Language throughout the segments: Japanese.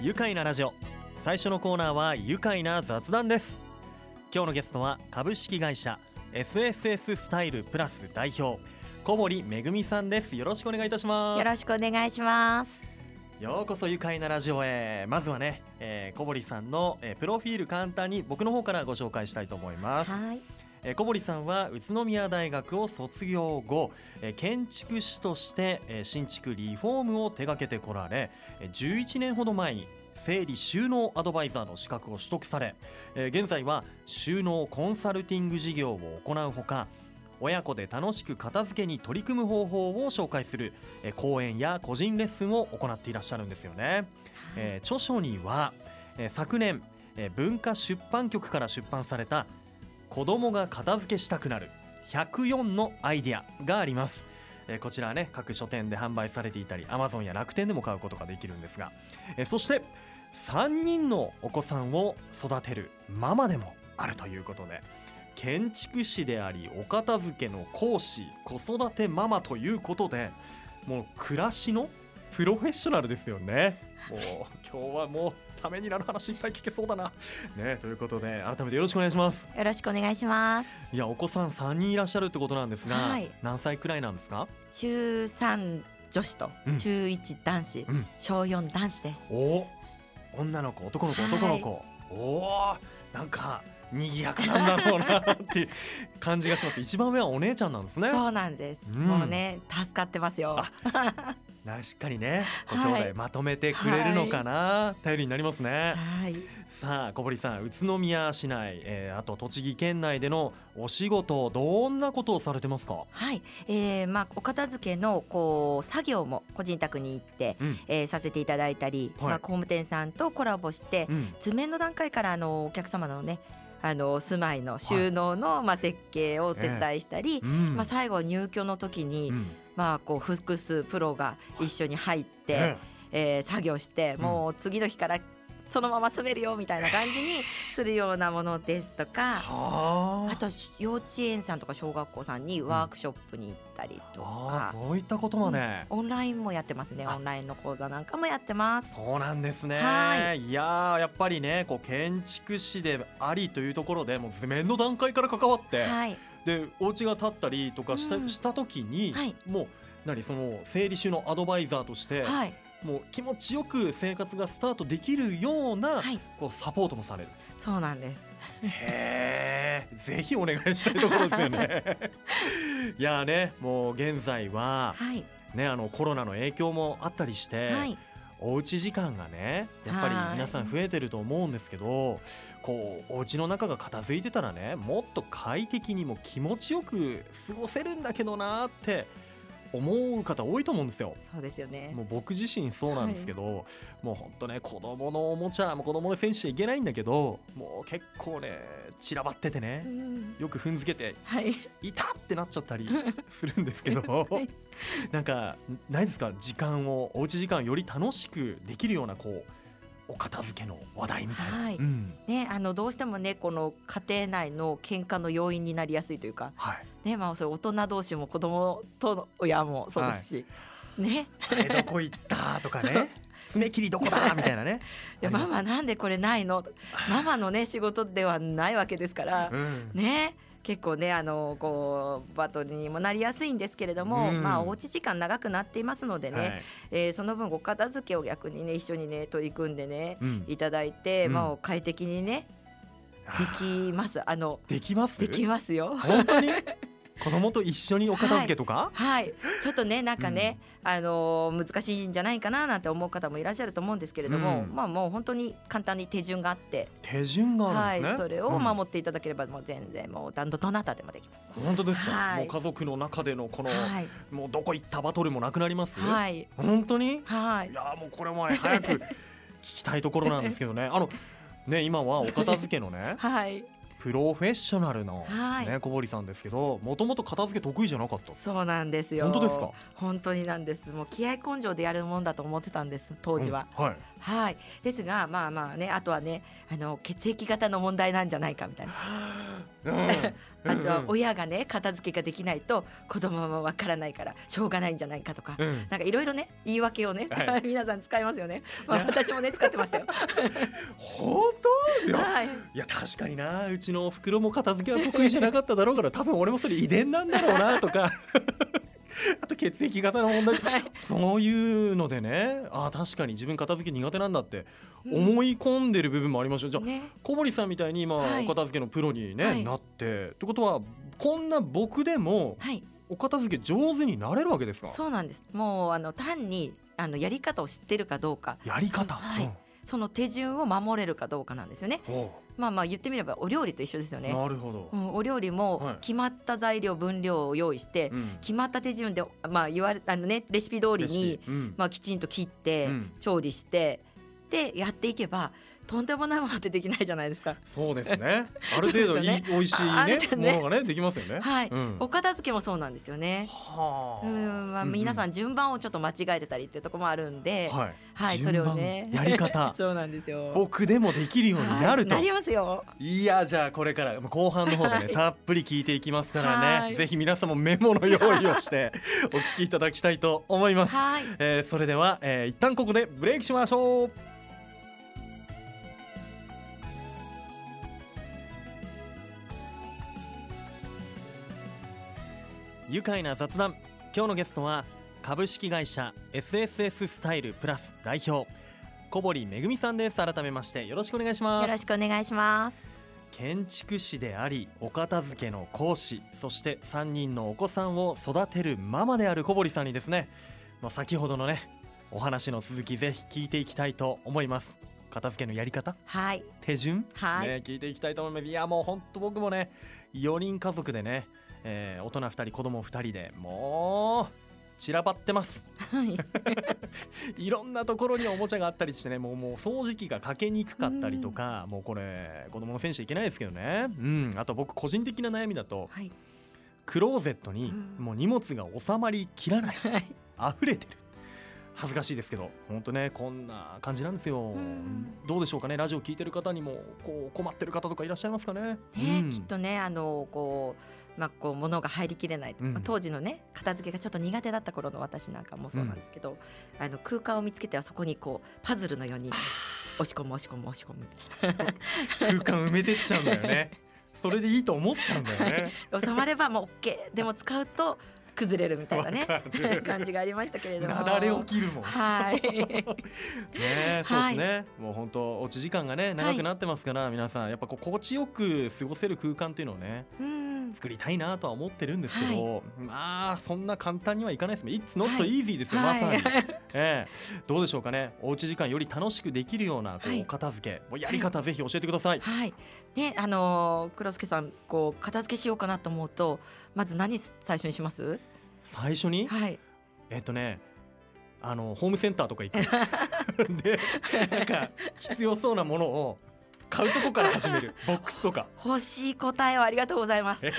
愉快なラジオ。最初のコーナーは愉快な雑談です。今日のゲストは株式会社 SSS スタイルプラス代表小堀めぐみさんです。よろしくお願いいたします。よろしくお願いします。ようこそ愉快なラジオへ。まずはね、えー、小堀さんの、えー、プロフィール簡単に僕の方からご紹介したいと思います。はいえー小堀さんは宇都宮大学を卒業後、えー建築士として、えー新築リフォームを手掛けてこられえー11年ほど前に整理収納アドバイザーの資格を取得され、えー現在は収納コンサルティング事業を行うほか親子で楽しく片付けに取り組む方法を紹介する、えー講演や個人レッスンを行っていらっしゃるんですよね。えー著書には、えー昨年、えー文化出版局から出版された「子供が片付けしたくなる。104のアイデア」があります、えーこちらはね各書店で販売されていたり Amazon や楽天でも買うことができるんですが、えーそして3人のお子さんを育てるママでもあるということで。建築士でありお片付けの講師子育てママということでもう暮らしのプロフェッショナルですよね。もう今日はもうためになる話いっぱい聞けそうだな。ねということで改めてよろしくお願いします。よろしくお願いします。いやお子さん3人いらっしゃるってことなんですが、はい。何歳くらいなんですか？中3女子とうん。中1男子、うん。小4男子です。お女の子男の子はい。男の子、おおなんか賑やかなんだろうなっていう感じがします。一番上はお姉ちゃんなんですね。そうなんです、うん。もうね助かってますよあ確かにね。ごはい。兄弟まとめてくれるのかな、頼りになりますね。はい。さあ小堀さん宇都宮市内、えーあと栃木県内でのお仕事どんなことをされてますか？はい、えー、まあお片付けのこう作業も個人宅に行って、うん。えーさせていただいたり、はい。まあ工務店さんとコラボして、うん。図面の段階からあのお客様のねあの住まいの収納の、まあ設計をお手伝いしたり、うん。まあ最後入居の時に、うんまあこう複数プロが一緒に入って、ええ。ー作業して、うん。もう次の日からそのまま住めるよみたいな感じにするようなものですとえか。はあ。と幼稚園さんとか小学校さんにワークショップに行ったりとあか、ーそういったことまで、オンラインもやってますね。あ。オンラインの講座なんかもやってます。そうなんですね。はい。やーやっぱりねこう建築士でありというところでもう図面の段階から関わって、はいでお家が建ったりとかした,、うん。した時に、はい。もう何その整理収納アドバイザーとして、はい。もう気持ちよく生活がスタートできるような、はい。こうサポートもされる。そうなんです。へえ、ぜひお願いしたいところですよね。いやーねもう現在ははい。ねあのコロナの影響もあったりして。はい。おうち時間がねやっぱりはい。皆さん増えてると思うんですけどこうお家の中が片付いてたらねもっと快適にも気持ちよく過ごせるんだけどなーって思う方多いと思うんですよ。そうですよね。もう僕自身そうなんですけど、もうほんとね子供のおもちゃも子供の選手いけないんだけどもう結構ね散らばっててねうん。よく踏んづけてはい。いたってなっちゃったり するんですけどはい。なんかないですか？時間をおうち時間をより楽しくできるようなこうお片付けの話題みたいな、はい。うん。ねあのどうしてもねこの家庭内の喧嘩の要因になりやすいというか。はい、ねまあそれ大人同士も子供との親もそうですし、ね。あれどこ行ったとかね。爪切りどこだみたいなね。いやママなんでこれないの？ママのね仕事ではないわけですから、うん。ね結構ねあのこうバトルにもなりやすいんですけれども、うん。まあおうち時間長くなっていますのでね、はい。えーその分ご片付けを逆にね一緒にね取り組んでねうん。いただいて、うん。まあ快適にねできます。あのできます？できますよ。本当に？子供と一緒にお片付けとか、はい、ちょっとねなんかね、あのー難しいんじゃないかななんて思う方もいらっしゃると思うんですけれども、うん。まあもう本当に簡単に手順があって、手順があはいるんですね、それをうん。守っていただければもう全然もうどどなたでもできます。本当ですか、はい。もう家族の中でのこの、はい。もうどこ行ったバトルもなくなります、はい。本当に？はい。いやーもうこれもね早く聞きたいところなんですけどね。あのね今はお片付けのね はいプロフェッショナルのはい。ね小堀さんですけどもともと片付け得意じゃなかった。そうなんですよ。本当ですか？本当になんです。もう気合根性でやるもんだと思ってたんです当時は、うんはい。はい。ですがまあまあねあとはねあの血液型の問題なんじゃないかみたいな。あとは親がね片付けができないと子供はわからないからしょうがないんじゃないかとか、うん。なんかいろいろね言い訳をね、はい。皆さん使いますよね、まあ、私もね使ってましたよ。本当？はい。いや確かになうちのお袋も片付けは得意じゃなかっただろうから多分俺もそれ遺伝なんだろうなとか。あと血液型の問題。はい。そういうのでね。あ確かに自分片付け苦手なんだってうん。思い込んでる部分もありました。じゃあね。小堀さんみたいに今はい。お片付けのプロにね、はい。なって。ってことはこんな僕でもはい。お片付け上手になれるわけですか？そうなんです。もうあの単にあのやり方を知ってるかどうか。やり方、はい。その手順を守れるかどうかなんですよねまあまあ言ってみればお料理と一緒ですようね、なるほど。う、ん、お料理はい。も決まった材料分量を用意して、うん。決まった手順でまあ言われあのねレシピ通りにピ。うん。まあきちんと切って、うん。調理してでやっていけばとんでもないものってできないじゃないですか。そうですね。ある程度いい、ね美味しいねね。ものがねできますよね。はい、うん。お片付けもそうなんですよね。はあ。うんまあ、皆さん順番をちょっと間違えてたりっていうところもあるんで、はい、はい、それをね。やり方。そうなんですよ。僕でもできるようになると、はいなりますよ。いやじゃあこれから後半の方でね、はい。たっぷり聞いていきますからね、はい。ぜひ皆さんもメモの用意をして お聞きいただきたいと思います、はい。えーそれでは、えー一旦ここでブレイクしましょう愉快な雑談。今日のゲストは株式会社 SSS スタイルプラス代表小堀めぐみさんです。改めましてよろしくお願いします。よろしくお願いします。建築士でありお片付けの講師そして3人のお子さんを育てるママである小堀さんにですね、まあ、先ほどのねお話の続きぜひ聞いていきたいと思います。片付けのやり方？はい。手順、はい。ね、聞いていきたいと思います。いやもう本当僕もね4人家族でね、えー大人2人子供2人でもう散らばってます。はい。いろんなところにおもちゃがあったりしてねもうもう掃除機がかけにくかったりとか、もうこれ子供のせいにしちゃいけないですけどね。うん。あと僕個人的な悩みだとはい。クローゼットにうん。もう荷物が収まりきらない。はい。溢れてる。恥ずかしいですけど本当ねこんな感じなんですよ。ん。どうでしょうかねラジオ聞いてる方にもこう困ってる方とかいらっしゃいますかね。ね、うん。きっとねあのこうまあこう物が入りきれない、うん。まあ当時のね片付けがちょっと苦手だった頃の私なんかもそうなんですけど、あの空間を見つけてはそこにこうパズルのように押し込む押し込む押し込むみたい空間埋めてっちゃうんだよね。それでいいと思っちゃうんだよね。な収まればもう OK でも使うと崩れるみたいなね。感じがありましたけれども。なだれ起きるもん。はい。ねそうはいですね、もう本当おうち時間がね長くなってますから、皆さんやっぱこう心地よく過ごせる空間っていうのをねうん作りたいなとは思ってるんですけど、まあそんな簡単にはいかないですね。It's not はい。easy ですよ、はい。まさに、ええ。どうでしょうかね。おうち時間より楽しくできるようなこう、片付け。もうやり方ぜひ教えてください、はい。ねあのー黒助さんこう片付けしようかなと思うとまず何最初にします？最初に？はい。えっとねあのホームセンターとか行く でなんか必要そうなものを買うとこから始める。ボックスとか。欲しい答えをありがとうございます。え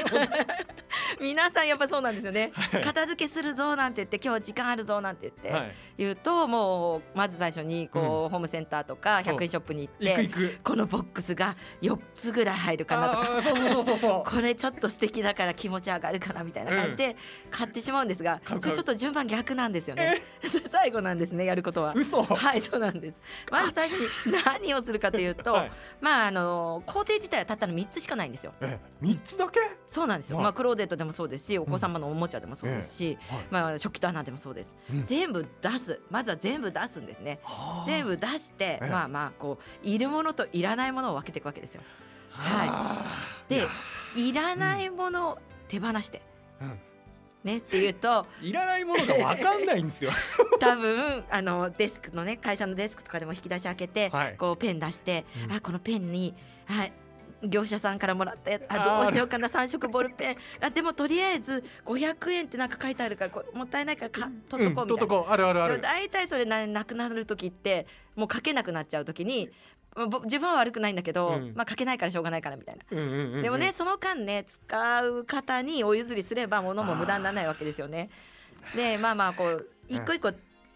皆さんやっぱそうなんですよね、はい。片付けするぞなんて言って今日時間あるぞなんて言って、はい。言うともうまず最初にこう、ホームセンターとかそう。100円ショップに行っ行くて行く。このボックスが4つぐらい入るかなとか。あーそうそうそうそうそう。これちょっと素敵だから気持ち上がるかなみたいな感じで買ってしまうんですが、買う買う。それちょっと順番逆なんですよね。最後なんですねやることは。嘘。はいそうなんです。まず最初に何をするかというと、はい。まああの工程自体はたったの3つしかないんですよ。え三つだけ？そうなんですよ。はいまあクローゼットでもそうですし、お子様のおもちゃでもそうですし、はい。まあ食器棚でもそうです。うん。全部出す。まずは全部出すんですね。はあ。全部出して、ええ。まあまあこういるものといらないものを分けていくわけですよ。ではい。いや。いらないものを手放して、うん。ねっていうといらないものがわかんないんですよ。多分あのデスクのね会社のデスクとかでも引き出し開けて、はい。こうペン出して、うん。あこのペンにはい業者さんからもらったやつ。あどうしようかな3色ボールペン。あでもとりあえず500円ってなんか書いてあるからこれもったいないからか取っとこうみたいな。んとこあるあるある。大体それななくなる時ってもう書けなくなっちゃう時にまあぼ自分は悪くないんだけど、うん。まあかけないからしょうがないからみたいな。うんうんうんうん。でもねその間ね使う方にお譲りすれば物も無駄にならないわけですよね。でまあまあこう一個一個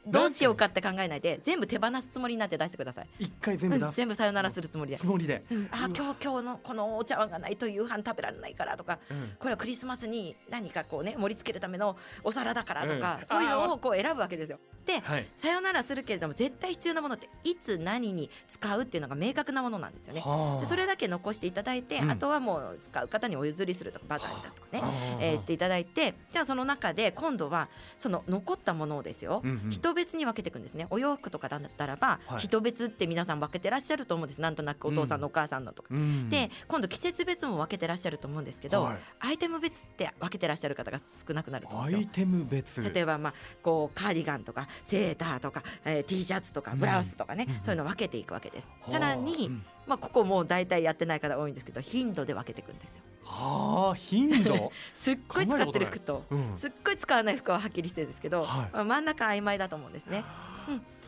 どうしようかって考えないで全部手放すつもりになって出してください。一回全部出す。うん全部さよならするつもりで。つもりで、うん、あ今日今日のこのお茶碗がないと夕飯食べられないからとかうん。これはクリスマスに何かこうね盛り付けるためのお皿だからとか、うん。そういうのをこう選ぶわけですよ。ではい。さよならするけれども絶対必要なものっていつ何に使うっていうのが明確なものなんですよね。はあ。でそれだけ残していただいて、うん。あとはもう使う方にお譲りするとかバザーに出すとかね、はあ。えーしていただいてじゃあその中で今度はその残ったものをですよ、うんうん人別に分けていくんですね。お洋服とかだったらば、はい。人別って皆さん分けてらっしゃると思うんです。なんとなくお父さんのお母さんのとか。うん。で今度季節別も分けてらっしゃると思うんですけど、はい。アイテム別って分けてらっしゃる方が少なくなると思うんですよ。アイテム別。例えば、まあ、こうカーディガンとかセーターとか、えー、T シャツとかブラウスとかね、うん。うん。そういうの分けていくわけです。はあ。さらに、うん。まあ、ここもう大体やってない方多いんですけど頻度で分けていくんですよ。はあ頻度。すっごい使ってる服と、うん。すっごい使わない服ははっきりしてるんですけど、はい。まあ真ん中曖昧だと思うんですね。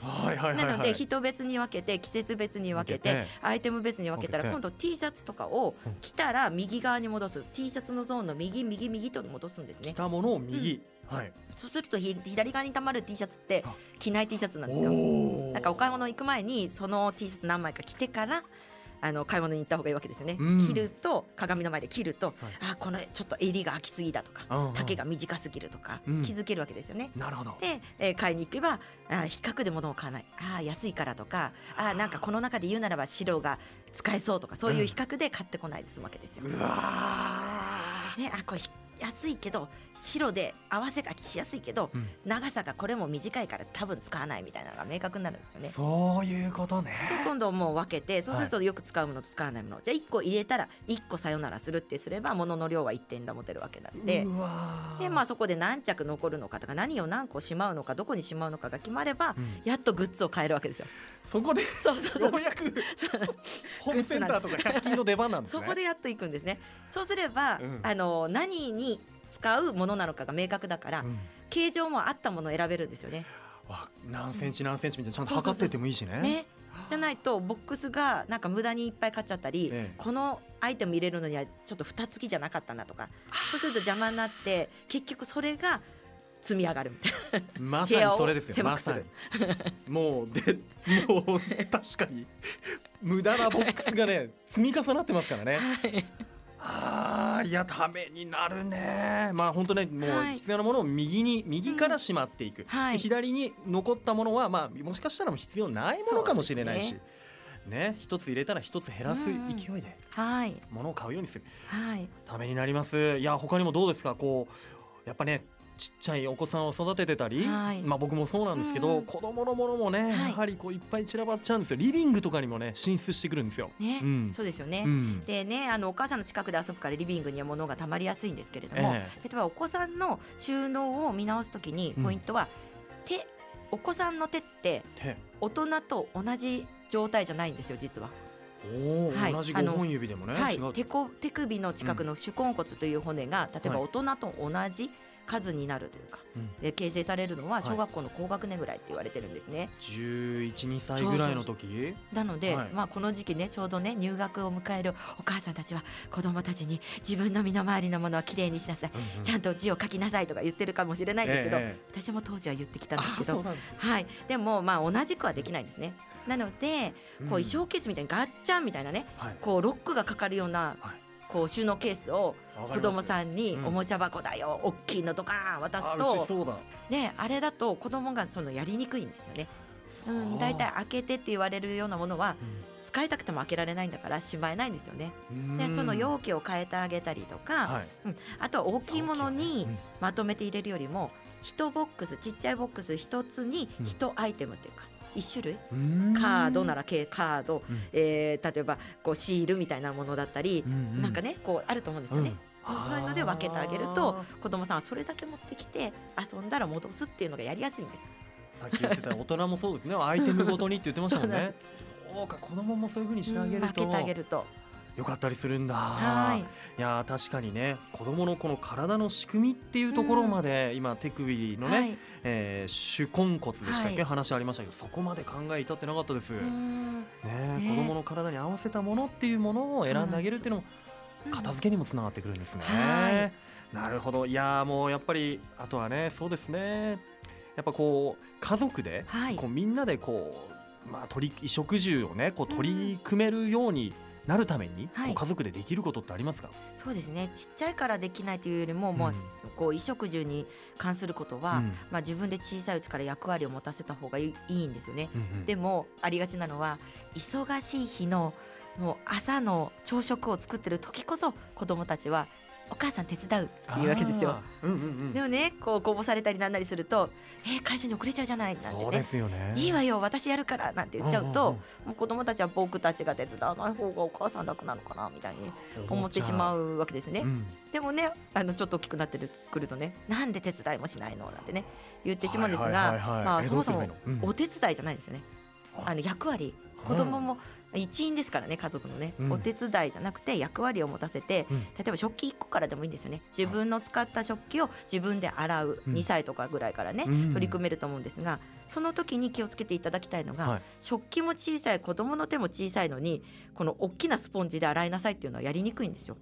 はいはいはいはい。なので人別に分けて季節別に分けてアイテム別に分けたら今度 T シャツとかを着たら右側に戻す。T シャツのゾーンの右右右と戻すんですね。着たものを右、はい。そうするとひ左側にたまる T シャツってあ。着ない T シャツなんですよ。おなんかお買い物行く前にその T シャツ何枚か着てからあの買い物に行った方がいいわけですよね、うん。着ると鏡の前で着ると、あこのちょっと襟が開きすぎだとか、丈が短すぎるとか、うん。気づけるわけですよね。なるほど。で、えー買いに行けばあ比較で物を買わない。あー安いからとかあーなんかこの中で言うならば白が使えそうとかそういう比較で買ってこないで済むわけですよ。ね、あこれひ安いけど白で合わせ書きしやすいけど、うん長さがこれも短いから多分使わないみたいなのが明確になるんですよね。そういうことねで今度もう分けてそうするとよく使うものと使わないもの、じゃあ1個入れたら1個さよならするってすれば物の量は1点保てるわけなんで。でまあそこで何着残るのかとか何を何個しまうのかどこにしまうのかが決まれば、うんやっとグッズを買えるわけですよ。そこでそうそうそうようやくホームセンターとか100均の出番なんです そねこでやっといくんですね。そうすれば、うんあの何に使うものなのかが明確だから、うん。形状も合ったものを選べるんですよね。わ何センチ何センチみたいなちゃん。とそうそうそう。測ってってもいいしね。ね。じゃないとボックスがなんか無駄にいっぱい買っちゃったり、ええ。このアイテム入れるのにはちょっと蓋付きじゃなかったなとか。そうすると邪魔になって結局それが積み上がるみたいな。まさにそれですよ。部屋を狭くする。まさに。もうでもう確かに無駄なボックスがね積み重なってますからねあーいやためになるね。まあ本当ねもうはい。必要なものを右に右からしまっていく、はい。で左に残ったものはまあもしかしたらもう必要ないものかもしれないし。ね一つ入れたら一つ減らすうんうん。勢いではい。物を買うようにする。はい。ためになります。いや他にもどうですか？こうやっぱねちっちゃいお子さんを育ててたり、はい。まあ僕もそうなんですけど、子供のものもね、はい。やはりこういっぱい散らばっちゃうんですよ。リビングとかにもね進出してくるんですよ。ね、うん。そうですよね。うん。でねあのお母さんの近くで遊ぶからリビングには物がたまりやすいんですけれども、え例えばお子さんの収納を見直すときにうんポイントは、手お子さんの手って手。大人と同じ状態じゃないんですよ実は。おーはい。同じ5本指でもね、はい。手こ手首の近くの手根骨という骨が例えばはい。大人と同じ数になるというか、うん。で形成されるのははい。小学校の高学年ぐらいって言われてるんですね。11,2歳ぐらいの時？なので、はい。まあこの時期ねちょうどね入学を迎えるお母さんたちは子供たちに自分の身の回りのものはきれいにしなさい、ちゃんと字を書きなさいとか言ってるかもしれないんですけど、え私も当時は言ってきたんですけどはい。でもまあ同じくはできないんですね。なのでこう衣装ケースみたいにガッチャンみたいなねはい。こうロックがかかるようなはいこう収納ケースを子供さんにうん。おもちゃ箱だよ、大きいのとか渡すと、そうだね、あれだと子供がそのやりにくいんですよね。う。ん、だいたい開けてって言われるようなものは使いたくても開けられないんだからしまえないんですよね。うん。でその容器を変えてあげたりとか、はい。うん、あとは大きいものに。うん。まとめて入れるよりも1ボックスちっちゃいボックス1つに1アイテムっていうか1種類？うん。カードならカード、うん。えー例えばこうシールみたいなものだったりう、んうなんかねこうあると思うんですよね。うん。そういうので分けてあげると子供さんはそれだけ持ってきて遊んだら戻すっていうのがやりやすいんです。さっき言ってた大人もそうですね。アイテムごとにって言ってましたもんね。そうか子供もそういう風にしてあげると。分けてあげるとよかったりするんだ。はい。いやー確かにね子供のこの体の仕組みっていうところまで、今手首のね、はい。えー手根骨でしたっけ、はい。話ありましたけどそこまで考え至ってなかったです。うねん。ね子供の体に合わせたものっていうものを選んであげるっていうのも片付けにもつながってくるんですね。はなるほど。いやーもうやっぱりあとはねそうですね。やっぱこう家族で、はい。こうみんなでこうまあ取り衣食住をねこう取り組めるようになるために、はい。家族でできることってありますか？そうですね。ちっちゃいからできないというよりも、もうこう衣食住に関することは、うん。まあ、自分で小さいうちから役割を持たせた方がいいんですよね。うんうん。でもありがちなのは忙しい日のもう朝の朝食を作ってる時こそ子供たちはお母さん手伝う。っていうわけですよ。うんうんうん。でもねこうこぼされたりなんなりすると「えー会社に遅れちゃうじゃない」なんてね。すよね。「いいわよ私やるから」なんて言っちゃうと、うんうんもう子供たちは僕たちが手伝わない方がお母さん楽なのかなみたいに思ってしまう。うわけですね。うん。でもねあのちょっと大きくなってくるとねなんで手伝いもしないの？なんてね言ってしまうんですが、はいはいはいはい。まあえそもそもお手伝いじゃないですよね。あの役割子供も一員ですからね家族のね、うん。お手伝いじゃなくて役割を持たせて、うん。例えば食器1個からでもいいんですよね。自分の使った食器を自分で洗う、うん。2歳とかぐらいからね、うん。取り組めると思うんですがその時に気をつけていただきたいのが、はい。食器も小さい子供の手も小さいのにこの大きなスポンジで洗いなさいっていうのはやりにくいんですよ。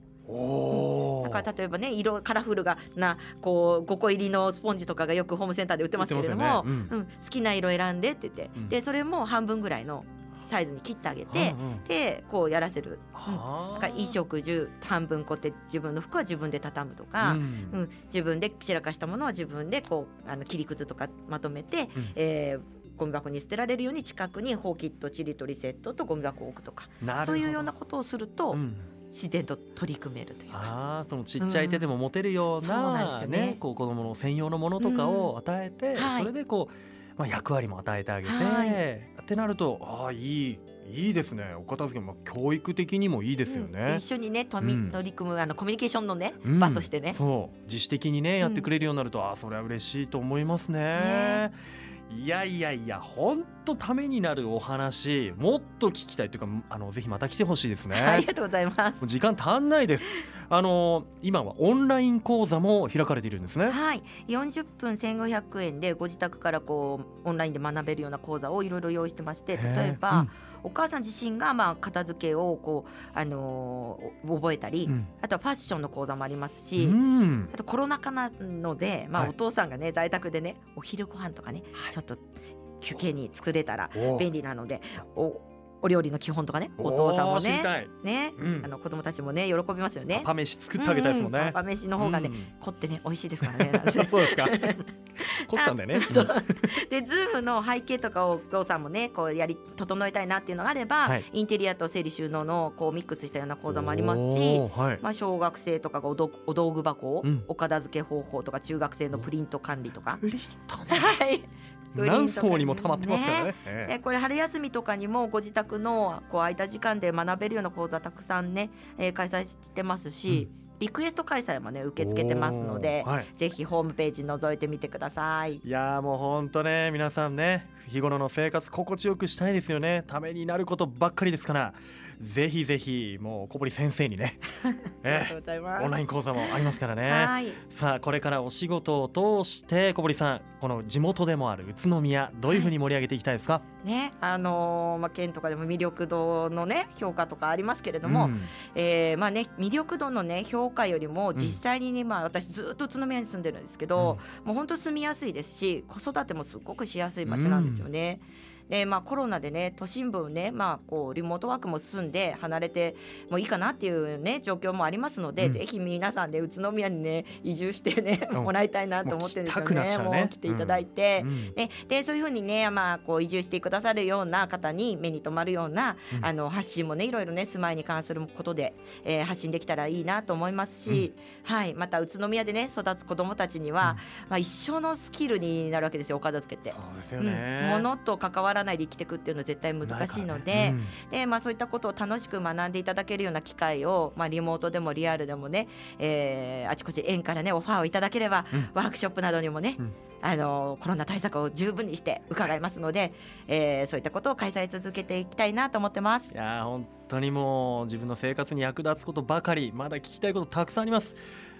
だから例えばね色カラフルがなこう5個入りのスポンジとかがよくホームセンターで売ってますけれども、売ってますよね。うん。好きな色選んでって言って、うん。でそれも半分ぐらいのサイズに切ってあげて、うんうん。でこうやらせる。うん。から衣食住半分こって自分の服は自分で畳むとか、ううん。ん自分で散らかしたものは自分でこうあの切りくずとかまとめて、うん。えーゴミ箱に捨てられるように近くにほうきとちりとりセットとゴミ箱を置くとかそういうようなことをすると、うん。自然と取り組めるというか。ああそのちっちゃい手でも持てるよううん。そうなんですなよね。ねこう子供の専用のものとかを与えてはい。それでこうまあ役割も与えてあげてはい。ってなるとああいいいいですね。お片付けも教育的にもいいですようん。一。緒にね取り,、うん。取り組むあのコミュニケーションのね、うん。場としてね。そう。自主的にねやってくれるようになると、ああそれは嬉しいと思いますね。いやいやいや本当ためになるお話もっと聞きたいというかあのぜひまた来てほしいですね。ありがとうございます。時間足んないです。あの今はオンライン講座も開かれているんですね。はい、40分1500円でご自宅からこうオンラインで学べるような講座をいろいろ用意してまして例えば、へーお母さん自身がまあ片付けをこう、あのー覚えたり、うんあとはファッションの講座もありますし、うんあとコロナ禍なので、まあ、はいお父さんがね在宅でねお昼ご飯とかね、ちょっと休憩に作れたらお便利なのでおお料理の基本とかねおお父さんもねね、うんあの子供たちもね喜びますよね。パパ飯作ってあげたいですもんね。うんパパ飯の方がね、うん凝ってね美味しいですからね。そうですか。こっちゃんだよね。でズームの背景とかをお父さんもねこうやり整えたいなっていうのがあれば、はいインテリアと整理収納のこうミックスしたような講座もありますし。はい。まあ、小学生とかがおどお道具箱、うんお片付け方法とか中学生のプリント管理とか、プリントね。はい何層にも溜まってますからね。えでこれ春休みとかにもご自宅のこう空いた時間で学べるような講座たくさんね、えー開催してますし、リクエスト開催もね受け付けてますのではい。ぜひホームページ覗いてみてください。いやーもう本当ね皆さんね日頃の生活心地よくしたいですよね。ためになることばっかりですからぜひぜひもう小堀先生にね。オンライン講座もありますからね。はい。さあこれからお仕事を通して小堀さんこの地元でもある宇都宮どういうふうに盛り上げていきたいですか、ね、あのーまあ県とかでも魅力度のね評価とかありますけれども、うん。えーまあね魅力度のね評価よりも実際にね、まあ私ずっと宇都宮に住んでるんですけど、もう本当住みやすいですし子育てもすごくしやすい街なんですよね。でまあ、コロナでね都心部ね、まあ、こうリモートワークも進んで離れてもいいかなっていうね状況もありますので、うん。ぜひ皆さんで宇都宮にね移住してね、うん。もらいたいなと思ってるんですよね。ちゃうね。もう来ていただいて、うん。ね、でそういうふうにね、まあ、こう移住してくださるような方に目に留まるような、うん。あの発信もねいろいろね住まいに関することで、えー発信できたらいいなと思いますし、はい、また宇都宮でね育つ子どもたちには、まあ、一生のスキルになるわけですよお片付けって。そうですようん、ね、物と関わらないで生きていくっていうのは絶対難しいので、ないからね。でまあ、そういったことを楽しく学んでいただけるような機会を、まあ、リモートでもリアルでもね、えーあちこち園からねオファーをいただければ、うん。ワークショップなどにもね、うん。あのコロナ対策を十分にして伺いますので、えー、そういったことを開催続けていきたいなと思ってます。いや本当にもう自分の生活に役立つことばかりまだ聞きたいことたくさんあります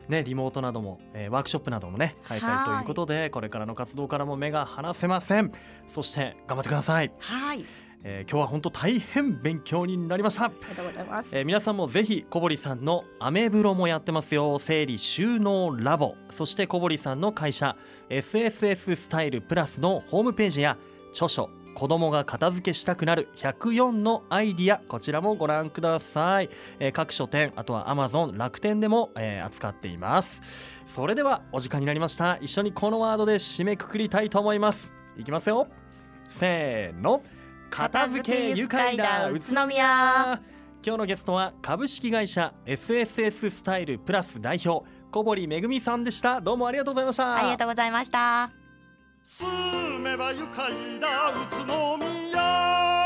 ね、リモートなども、えー、ワークショップなどもね開催ということでこれからの活動からも目が離せません。そして頑張ってください。はい。えー、今日は本当大変勉強になりました。ありがとうございます、えー、皆さんもぜひ小堀さんのアメブロもやってますよ。整理収納ラボ。そして小堀さんの会社 SSS スタイルプラスのホームページや著書子供が片付けしたくなる104のアイディアこちらもご覧ください、えー、各書店あとは Amazon 楽天でも、えー、扱っています。それではお時間になりました。一緒にこのワードで締めくくりたいと思います。いきますよ。せーの。片付け愉快だ宇都宮。今日のゲストは株式会社 SSS スタイルプラス代表小堀めぐみさんでした。どうもありがとうございました。ありがとうございました。住めば愉快だ宇都宮。